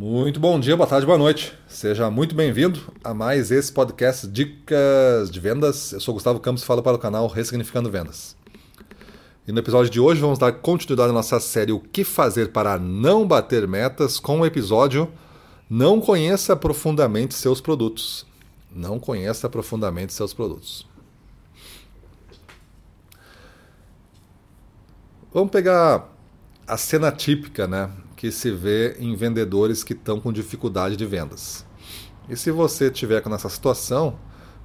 Muito bom dia, boa tarde, boa noite. Seja muito bem-vindo a mais esse podcast Dicas de Vendas. Eu sou Gustavo Campos e falo para o canal Ressignificando Vendas. E no episódio de hoje vamos dar continuidade à nossa série O que fazer para não bater metas com o episódio Não conheça profundamente seus produtos. Não conheça profundamente seus produtos. Vamos pegar a cena típica, né? que se vê em vendedores que estão com dificuldade de vendas. E se você tiver nessa situação,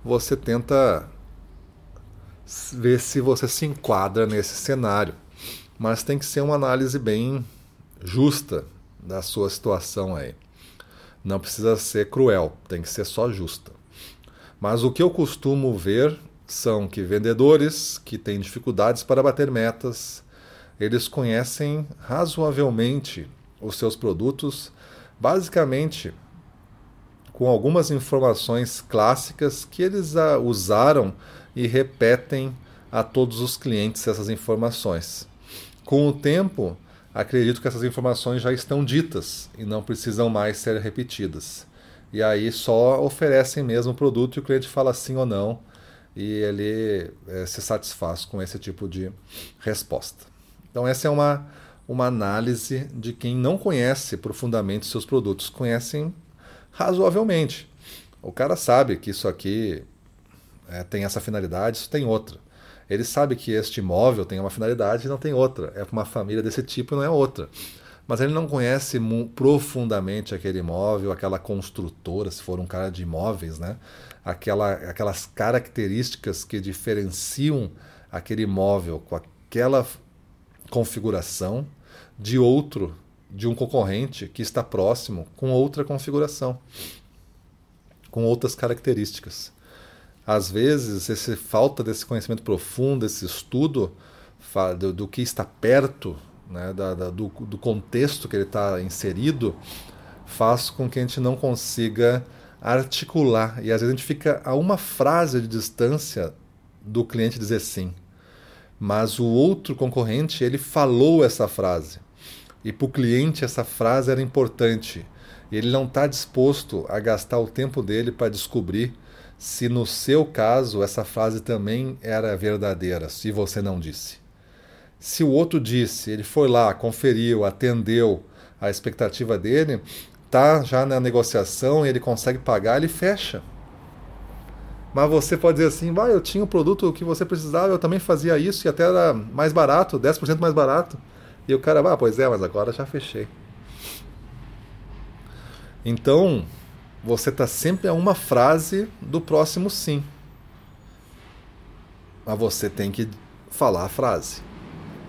você tenta ver se você se enquadra nesse cenário. Mas tem que ser uma análise bem justa da sua situação aí. Não precisa ser cruel, tem que ser só justa. Mas o que eu costumo ver são que vendedores que têm dificuldades para bater metas, eles conhecem razoavelmente os seus produtos, basicamente com algumas informações clássicas que eles usaram e repetem a todos os clientes essas informações. Com o tempo, acredito que essas informações já estão ditas e não precisam mais ser repetidas. E aí só oferecem mesmo o produto e o cliente fala sim ou não e ele é, se satisfaz com esse tipo de resposta. Então essa é uma uma análise de quem não conhece profundamente seus produtos, conhecem razoavelmente. O cara sabe que isso aqui é, tem essa finalidade, isso tem outra. Ele sabe que este imóvel tem uma finalidade e não tem outra. É uma família desse tipo e não é outra. Mas ele não conhece profundamente aquele imóvel, aquela construtora, se for um cara de imóveis, né? Aquela, aquelas características que diferenciam aquele imóvel com aquela configuração de outro, de um concorrente que está próximo com outra configuração, com outras características. Às vezes, esse falta desse conhecimento profundo, esse estudo do, do que está perto, né, da, da, do, do contexto que ele está inserido, faz com que a gente não consiga articular. E às vezes a gente fica a uma frase de distância do cliente dizer sim mas o outro concorrente ele falou essa frase. E para o cliente essa frase era importante. Ele não está disposto a gastar o tempo dele para descobrir se no seu caso essa frase também era verdadeira, se você não disse. Se o outro disse, ele foi lá, conferiu, atendeu a expectativa dele, tá já na negociação, ele consegue pagar, ele fecha. Mas você pode dizer assim, ah, eu tinha o produto que você precisava, eu também fazia isso e até era mais barato, 10% mais barato. E o cara, ah, pois é, mas agora já fechei. Então, você está sempre a uma frase do próximo sim. Mas você tem que falar a frase.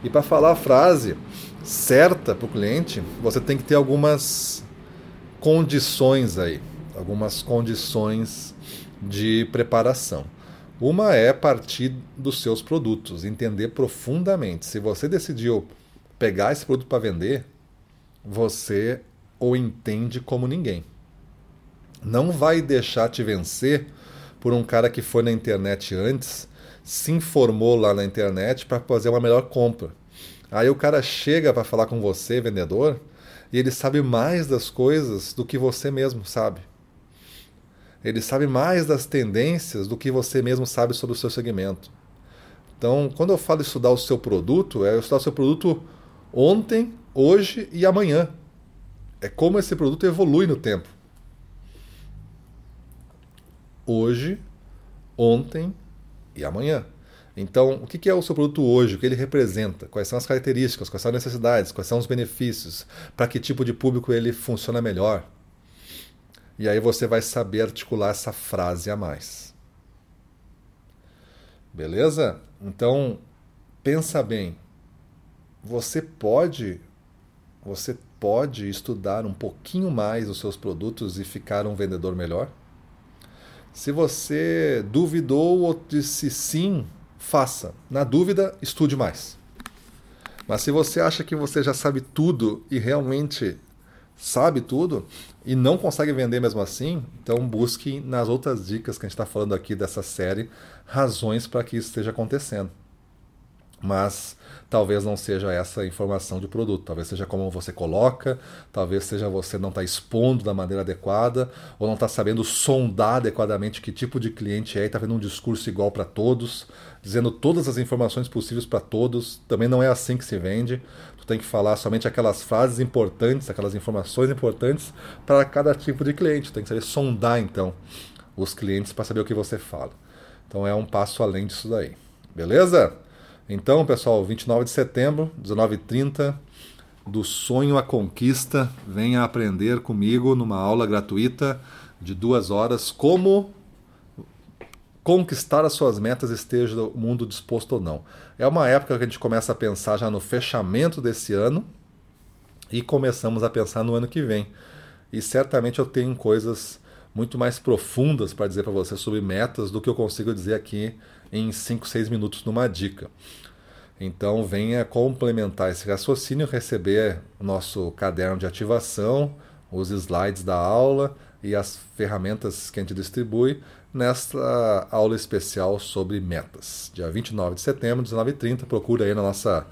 E para falar a frase certa para o cliente, você tem que ter algumas condições aí. Algumas condições de preparação. Uma é partir dos seus produtos, entender profundamente. Se você decidiu pegar esse produto para vender, você o entende como ninguém. Não vai deixar te vencer por um cara que foi na internet antes, se informou lá na internet para fazer uma melhor compra. Aí o cara chega para falar com você, vendedor, e ele sabe mais das coisas do que você mesmo sabe. Ele sabe mais das tendências do que você mesmo sabe sobre o seu segmento. Então, quando eu falo estudar o seu produto, é estudar o seu produto ontem, hoje e amanhã. É como esse produto evolui no tempo. Hoje, ontem e amanhã. Então, o que é o seu produto hoje? O que ele representa? Quais são as características? Quais são as necessidades? Quais são os benefícios? Para que tipo de público ele funciona melhor? E aí você vai saber articular essa frase a mais. Beleza? Então, pensa bem. Você pode você pode estudar um pouquinho mais os seus produtos e ficar um vendedor melhor? Se você duvidou ou disse sim, faça. Na dúvida, estude mais. Mas se você acha que você já sabe tudo e realmente sabe tudo e não consegue vender mesmo assim, então busque nas outras dicas que a gente está falando aqui dessa série razões para que isso esteja acontecendo. Mas talvez não seja essa informação de produto, talvez seja como você coloca, talvez seja você não estar tá expondo da maneira adequada, ou não está sabendo sondar adequadamente que tipo de cliente é e está vendo um discurso igual para todos, dizendo todas as informações possíveis para todos. Também não é assim que se vende. Tu tem que falar somente aquelas frases importantes, aquelas informações importantes para cada tipo de cliente. Tu tem que saber sondar então os clientes para saber o que você fala. Então é um passo além disso daí. Beleza? Então, pessoal, 29 de setembro, 19h30, do sonho à conquista, venha aprender comigo numa aula gratuita de duas horas como conquistar as suas metas, esteja o mundo disposto ou não. É uma época que a gente começa a pensar já no fechamento desse ano e começamos a pensar no ano que vem. E certamente eu tenho coisas muito mais profundas para dizer para você sobre metas do que eu consigo dizer aqui em 5, 6 minutos numa dica. Então venha complementar esse raciocínio, receber nosso caderno de ativação, os slides da aula e as ferramentas que a gente distribui nesta aula especial sobre metas. Dia 29 de setembro, 19h30, procura aí na nossa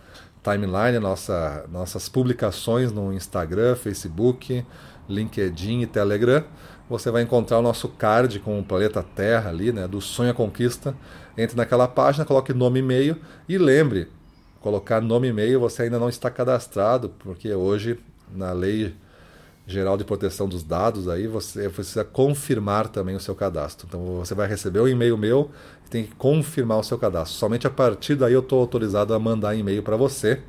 timeline, nossa, nossas publicações no Instagram, Facebook, LinkedIn e Telegram você vai encontrar o nosso card com o planeta Terra ali, né, do sonho à conquista. Entre naquela página, coloque nome e e-mail e lembre, colocar nome e e-mail você ainda não está cadastrado, porque hoje na lei geral de proteção dos dados aí você precisa confirmar também o seu cadastro. Então você vai receber o um e-mail meu e tem que confirmar o seu cadastro. Somente a partir daí eu estou autorizado a mandar e-mail para você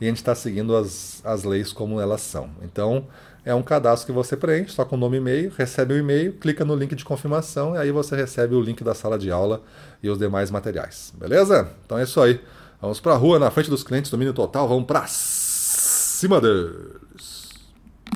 e a gente está seguindo as, as leis como elas são. Então é um cadastro que você preenche, só com nome e e-mail, recebe o e-mail, clica no link de confirmação e aí você recebe o link da sala de aula e os demais materiais. Beleza? Então é isso aí. Vamos para a rua, na frente dos clientes, domínio total, vamos para cima deles.